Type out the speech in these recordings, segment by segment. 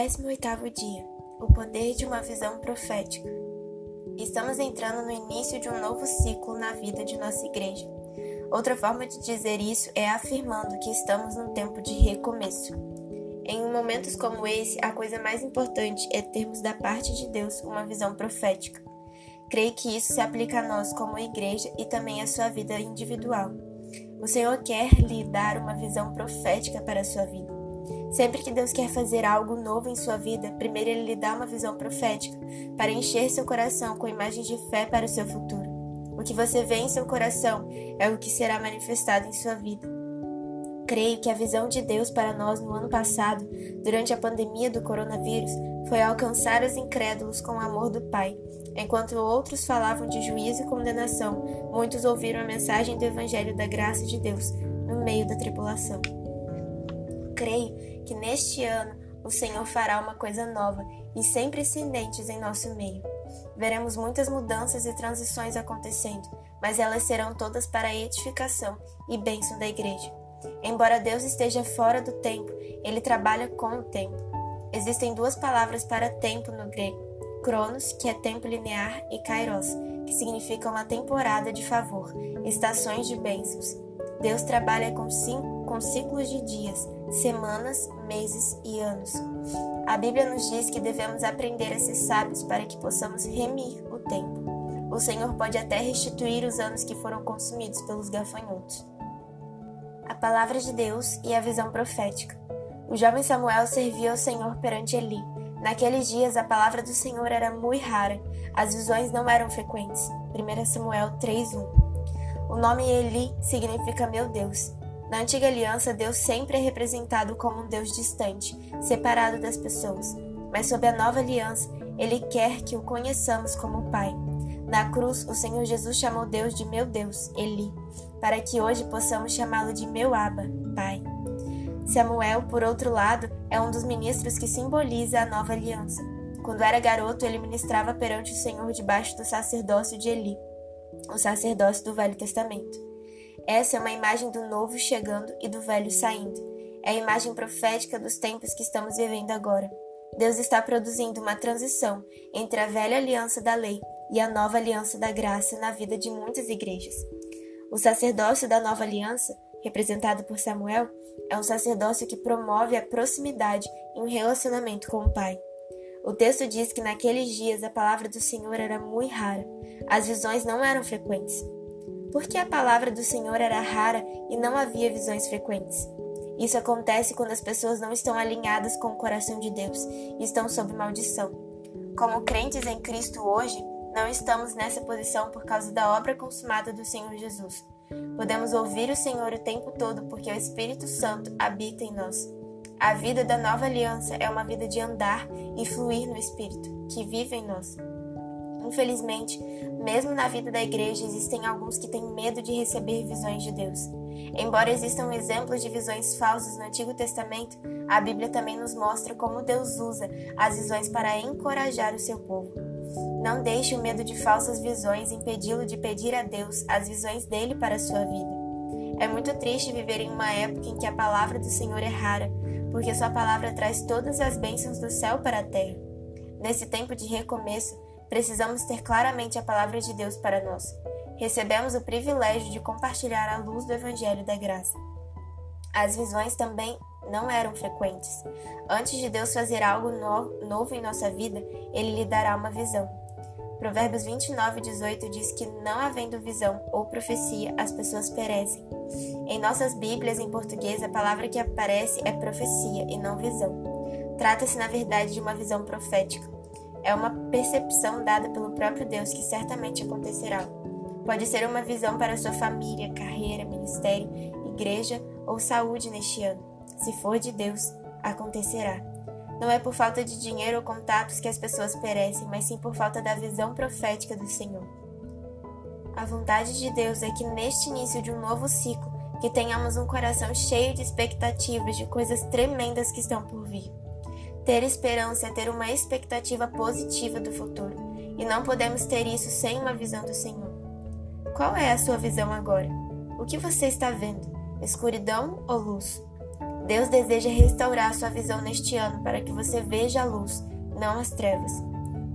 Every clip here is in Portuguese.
18º dia. O poder de uma visão profética. Estamos entrando no início de um novo ciclo na vida de nossa igreja. Outra forma de dizer isso é afirmando que estamos num tempo de recomeço. Em momentos como esse, a coisa mais importante é termos da parte de Deus uma visão profética. Creio que isso se aplica a nós como igreja e também à sua vida individual. O Senhor quer lhe dar uma visão profética para a sua vida. Sempre que Deus quer fazer algo novo em sua vida, primeiro Ele lhe dá uma visão profética para encher seu coração com imagens de fé para o seu futuro. O que você vê em seu coração é o que será manifestado em sua vida. Creio que a visão de Deus para nós no ano passado, durante a pandemia do coronavírus, foi alcançar os incrédulos com o amor do Pai. Enquanto outros falavam de juízo e condenação, muitos ouviram a mensagem do Evangelho da graça de Deus no meio da tribulação. Creio que neste ano o Senhor fará uma coisa nova e sem precedentes em nosso meio. Veremos muitas mudanças e transições acontecendo, mas elas serão todas para a edificação e bênção da igreja. Embora Deus esteja fora do tempo, ele trabalha com o tempo. Existem duas palavras para tempo no grego: Cronos, que é tempo linear, e Kairos, que significa uma temporada de favor, estações de bênçãos. Deus trabalha com, cinco, com ciclos de dias, semanas, meses e anos. A Bíblia nos diz que devemos aprender a ser sábios para que possamos remir o tempo. O Senhor pode até restituir os anos que foram consumidos pelos gafanhotos. A palavra de Deus e a visão profética. O jovem Samuel servia ao Senhor perante Eli. Naqueles dias a palavra do Senhor era muito rara, as visões não eram frequentes. 1 Samuel 3:1. O nome Eli significa meu Deus. Na antiga aliança, Deus sempre é representado como um Deus distante, separado das pessoas. Mas sob a nova aliança, ele quer que o conheçamos como Pai. Na cruz, o Senhor Jesus chamou Deus de meu Deus, Eli, para que hoje possamos chamá-lo de meu Abba, Pai. Samuel, por outro lado, é um dos ministros que simboliza a nova aliança. Quando era garoto, ele ministrava perante o Senhor debaixo do sacerdócio de Eli o sacerdócio do Velho Testamento. Essa é uma imagem do novo chegando e do velho saindo. É a imagem profética dos tempos que estamos vivendo agora. Deus está produzindo uma transição entre a velha aliança da lei e a nova aliança da graça na vida de muitas igrejas. O sacerdócio da nova aliança, representado por Samuel, é um sacerdócio que promove a proximidade e um relacionamento com o Pai. O texto diz que naqueles dias a palavra do Senhor era muito rara, as visões não eram frequentes. Por que a palavra do Senhor era rara e não havia visões frequentes? Isso acontece quando as pessoas não estão alinhadas com o coração de Deus e estão sob maldição. Como crentes em Cristo hoje, não estamos nessa posição por causa da obra consumada do Senhor Jesus. Podemos ouvir o Senhor o tempo todo porque o Espírito Santo habita em nós. A vida da nova aliança é uma vida de andar e fluir no Espírito, que vive em nós. Infelizmente, mesmo na vida da igreja existem alguns que têm medo de receber visões de Deus. Embora existam exemplos de visões falsas no Antigo Testamento, a Bíblia também nos mostra como Deus usa as visões para encorajar o seu povo. Não deixe o medo de falsas visões impedi-lo de pedir a Deus as visões dele para a sua vida. É muito triste viver em uma época em que a palavra do Senhor é rara, porque Sua palavra traz todas as bênçãos do céu para a terra. Nesse tempo de recomeço, precisamos ter claramente a palavra de Deus para nós. Recebemos o privilégio de compartilhar a luz do Evangelho da Graça. As visões também não eram frequentes. Antes de Deus fazer algo no novo em nossa vida, Ele lhe dará uma visão. Provérbios 29, 18 diz que, não havendo visão ou profecia, as pessoas perecem. Em nossas Bíblias, em português, a palavra que aparece é profecia e não visão. Trata-se, na verdade, de uma visão profética. É uma percepção dada pelo próprio Deus que certamente acontecerá. Pode ser uma visão para sua família, carreira, ministério, igreja ou saúde neste ano. Se for de Deus, acontecerá. Não é por falta de dinheiro ou contatos que as pessoas perecem, mas sim por falta da visão profética do Senhor. A vontade de Deus é que neste início de um novo ciclo, que tenhamos um coração cheio de expectativas de coisas tremendas que estão por vir. Ter esperança é ter uma expectativa positiva do futuro, e não podemos ter isso sem uma visão do Senhor. Qual é a sua visão agora? O que você está vendo? Escuridão ou luz? Deus deseja restaurar sua visão neste ano para que você veja a luz, não as trevas.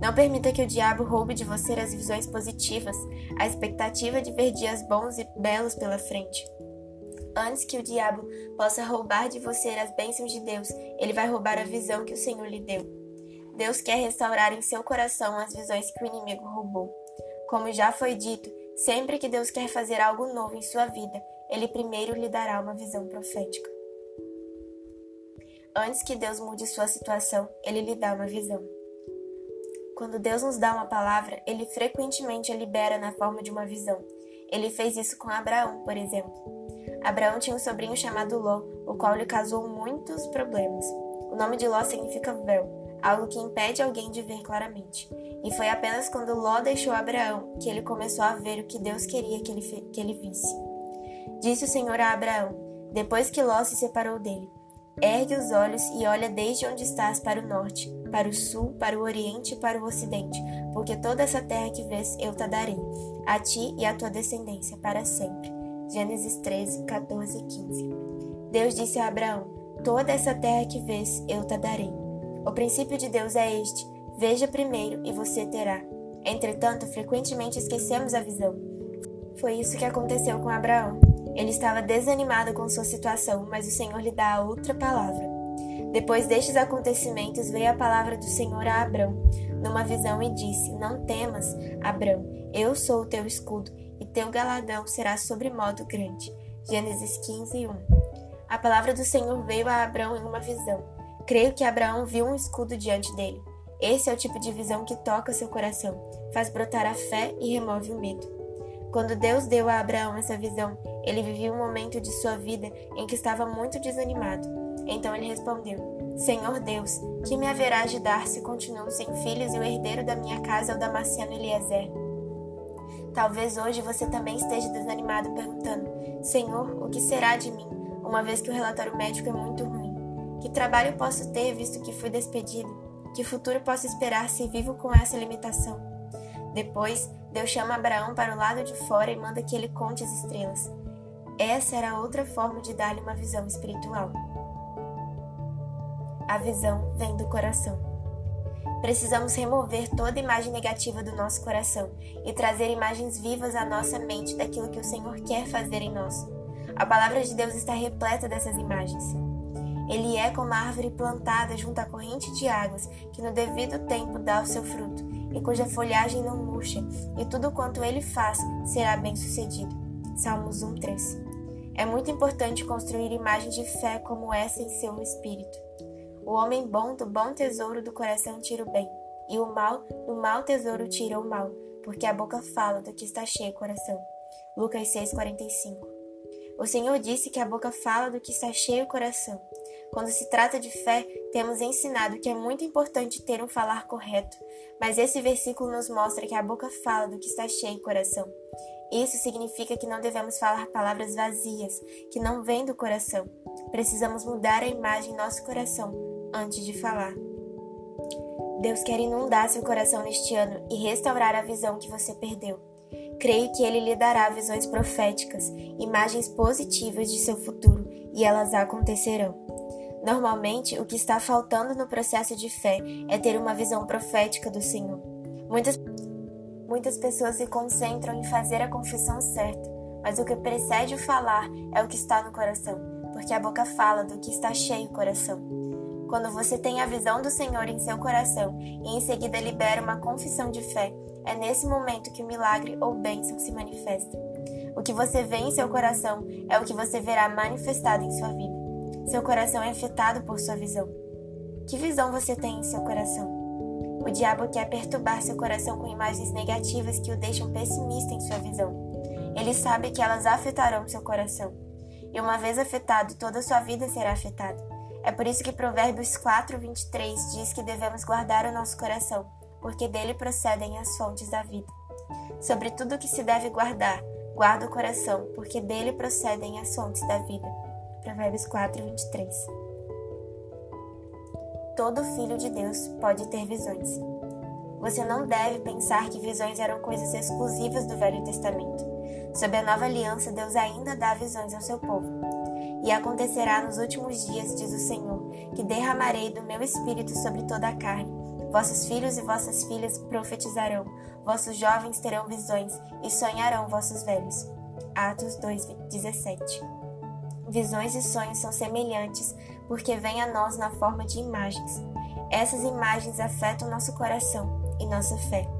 Não permita que o diabo roube de você as visões positivas, a expectativa de ver dias bons e belos pela frente. Antes que o diabo possa roubar de você as bênçãos de Deus, ele vai roubar a visão que o Senhor lhe deu. Deus quer restaurar em seu coração as visões que o inimigo roubou. Como já foi dito, sempre que Deus quer fazer algo novo em sua vida, ele primeiro lhe dará uma visão profética. Antes que Deus mude sua situação, ele lhe dá uma visão. Quando Deus nos dá uma palavra, ele frequentemente a libera na forma de uma visão. Ele fez isso com Abraão, por exemplo. Abraão tinha um sobrinho chamado Ló, o qual lhe causou muitos problemas. O nome de Ló significa véu, algo que impede alguém de ver claramente. E foi apenas quando Ló deixou Abraão que ele começou a ver o que Deus queria que ele, que ele visse. Disse o Senhor a Abraão, depois que Ló se separou dele: Ergue os olhos e olha desde onde estás para o norte, para o sul, para o oriente e para o ocidente, porque toda essa terra que vês eu te darei, a ti e à tua descendência para sempre. Gênesis 13, 14 e 15. Deus disse a Abraão: Toda essa terra que vês eu te darei. O princípio de Deus é este: veja primeiro e você terá. Entretanto, frequentemente esquecemos a visão. Foi isso que aconteceu com Abraão. Ele estava desanimado com sua situação, mas o Senhor lhe dá outra palavra. Depois destes acontecimentos, veio a palavra do Senhor a Abrão, numa visão, e disse: Não temas, Abrão, eu sou o teu escudo, e teu galadão será sobremodo grande. Gênesis 15, 1. A palavra do Senhor veio a Abrão em uma visão. Creio que Abraão viu um escudo diante dele. Esse é o tipo de visão que toca seu coração, faz brotar a fé e remove o medo. Quando Deus deu a Abraão essa visão, ele vivia um momento de sua vida em que estava muito desanimado. Então ele respondeu: Senhor Deus, que me haverás de dar se continuo sem filhos e o herdeiro da minha casa é o Damasceno Eliezer? Talvez hoje você também esteja desanimado perguntando: Senhor, o que será de mim, uma vez que o relatório médico é muito ruim? Que trabalho posso ter visto que fui despedido? Que futuro posso esperar se vivo com essa limitação? Depois, Deus chama Abraão para o lado de fora e manda que ele conte as estrelas. Essa era outra forma de dar-lhe uma visão espiritual. A visão vem do coração. Precisamos remover toda imagem negativa do nosso coração e trazer imagens vivas à nossa mente daquilo que o Senhor quer fazer em nós. A palavra de Deus está repleta dessas imagens. Ele é como a árvore plantada junto à corrente de águas, que no devido tempo dá o seu fruto, e cuja folhagem não murcha, e tudo quanto ele faz será bem sucedido. Salmos 1:3. É muito importante construir imagens de fé como essa em seu espírito. O homem bom do bom tesouro do coração tira o bem, e o mal do mau tesouro tira o mal, porque a boca fala do que está cheio o coração. Lucas 6:45. O Senhor disse que a boca fala do que está cheio o coração. Quando se trata de fé, temos ensinado que é muito importante ter um falar correto, mas esse versículo nos mostra que a boca fala do que está cheio o coração. Isso significa que não devemos falar palavras vazias, que não vêm do coração. Precisamos mudar a imagem em nosso coração antes de falar. Deus quer inundar seu coração neste ano e restaurar a visão que você perdeu. Creio que Ele lhe dará visões proféticas, imagens positivas de seu futuro, e elas acontecerão. Normalmente, o que está faltando no processo de fé é ter uma visão profética do Senhor. Muitas, muitas pessoas se concentram em fazer a confissão certa, mas o que precede o falar é o que está no coração, porque a boca fala do que está cheio o coração. Quando você tem a visão do Senhor em seu coração e em seguida libera uma confissão de fé, é nesse momento que o milagre ou bênção se manifesta. O que você vê em seu coração é o que você verá manifestado em sua vida. Seu coração é afetado por sua visão. Que visão você tem em seu coração? O diabo quer perturbar seu coração com imagens negativas que o deixam pessimista em sua visão. Ele sabe que elas afetarão seu coração. E uma vez afetado, toda sua vida será afetada. É por isso que Provérbios 4, 23 diz que devemos guardar o nosso coração, porque dele procedem as fontes da vida. Sobre tudo que se deve guardar, guarda o coração, porque dele procedem as fontes da vida. Provérbios 4, 23. Todo filho de Deus pode ter visões. Você não deve pensar que visões eram coisas exclusivas do Velho Testamento. Sob a nova aliança, Deus ainda dá visões ao seu povo. E acontecerá nos últimos dias, diz o Senhor, que derramarei do meu espírito sobre toda a carne. Vossos filhos e vossas filhas profetizarão, vossos jovens terão visões e sonharão vossos velhos. Atos 2:17. Visões e sonhos são semelhantes, porque vêm a nós na forma de imagens. Essas imagens afetam nosso coração e nossa fé.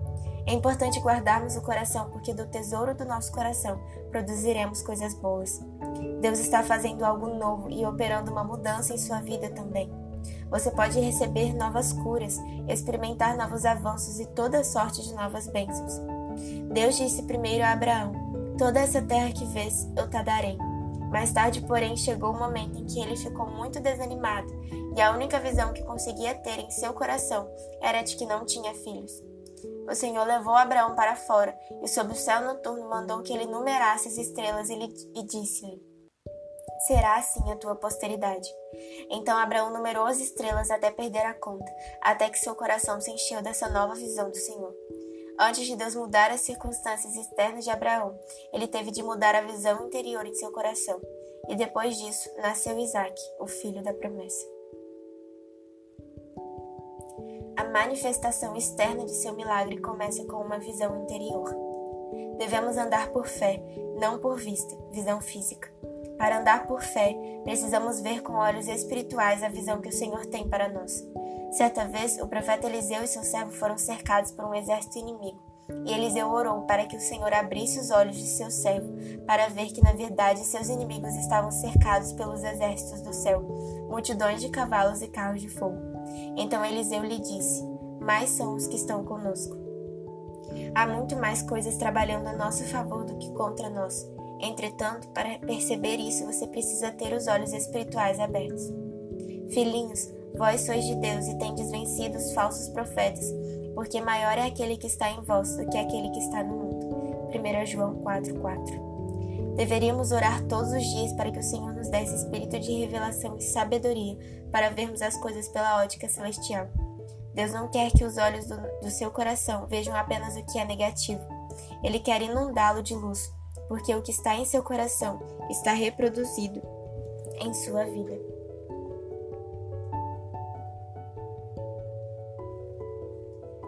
É importante guardarmos o coração, porque do tesouro do nosso coração produziremos coisas boas. Deus está fazendo algo novo e operando uma mudança em sua vida também. Você pode receber novas curas, experimentar novos avanços e toda sorte de novas bênçãos. Deus disse primeiro a Abraão: Toda essa terra que vês, eu te darei. Mais tarde, porém, chegou o momento em que ele ficou muito desanimado e a única visão que conseguia ter em seu coração era de que não tinha filhos. O Senhor levou Abraão para fora e, sob o céu noturno, mandou que ele numerasse as estrelas e, disse-lhe: Será assim a tua posteridade. Então Abraão numerou as estrelas até perder a conta, até que seu coração se encheu dessa nova visão do Senhor. Antes de Deus mudar as circunstâncias externas de Abraão, ele teve de mudar a visão interior em seu coração. E depois disso, nasceu Isaac, o filho da promessa. A manifestação externa de seu milagre começa com uma visão interior. Devemos andar por fé, não por vista, visão física. Para andar por fé, precisamos ver com olhos espirituais a visão que o Senhor tem para nós. Certa vez, o profeta Eliseu e seu servo foram cercados por um exército inimigo, e Eliseu orou para que o Senhor abrisse os olhos de seu servo, para ver que, na verdade, seus inimigos estavam cercados pelos exércitos do céu, multidões de cavalos e carros de fogo. Então Eliseu lhe disse: Mais são os que estão conosco. Há muito mais coisas trabalhando a nosso favor do que contra nós. Entretanto, para perceber isso, você precisa ter os olhos espirituais abertos. Filhinhos, Vós sois de Deus e tendes vencido os falsos profetas, porque maior é aquele que está em vós do que aquele que está no mundo. 1 João 4,4 Deveríamos orar todos os dias para que o Senhor nos desse espírito de revelação e sabedoria para vermos as coisas pela ótica celestial. Deus não quer que os olhos do, do seu coração vejam apenas o que é negativo. Ele quer inundá-lo de luz, porque o que está em seu coração está reproduzido em sua vida.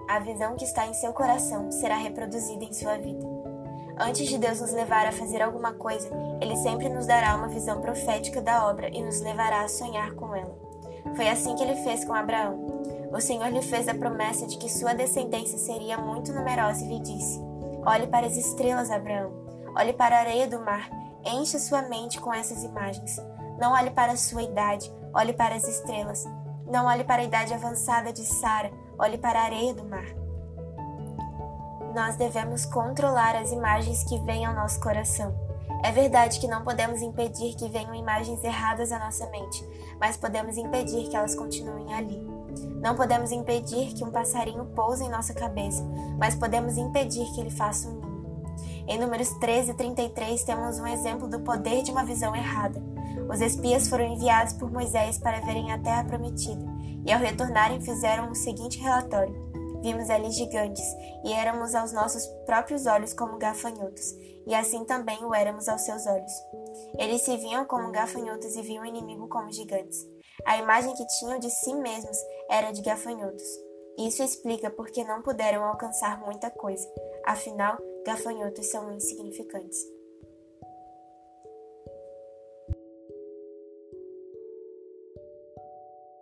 a visão que está em seu coração será reproduzida em sua vida. Antes de Deus nos levar a fazer alguma coisa, Ele sempre nos dará uma visão profética da obra e nos levará a sonhar com ela. Foi assim que ele fez com Abraão. O Senhor lhe fez a promessa de que sua descendência seria muito numerosa e lhe disse: Olhe para as estrelas, Abraão. Olhe para a areia do mar. Encha sua mente com essas imagens. Não olhe para a sua idade, olhe para as estrelas. Não olhe para a idade avançada de Sara, olhe para a areia do mar. Nós devemos controlar as imagens que vêm ao nosso coração. É verdade que não podemos impedir que venham imagens erradas à nossa mente, mas podemos impedir que elas continuem ali. Não podemos impedir que um passarinho pouse em nossa cabeça, mas podemos impedir que ele faça um ninho. Em Números 13 e 33 temos um exemplo do poder de uma visão errada. Os espias foram enviados por Moisés para verem a terra prometida, e ao retornarem fizeram o seguinte relatório: Vimos ali gigantes, e éramos aos nossos próprios olhos como gafanhotos, e assim também o éramos aos seus olhos. Eles se viam como gafanhotos e viam o inimigo como gigantes. A imagem que tinham de si mesmos era de gafanhotos. Isso explica porque não puderam alcançar muita coisa. Afinal, gafanhotos são insignificantes.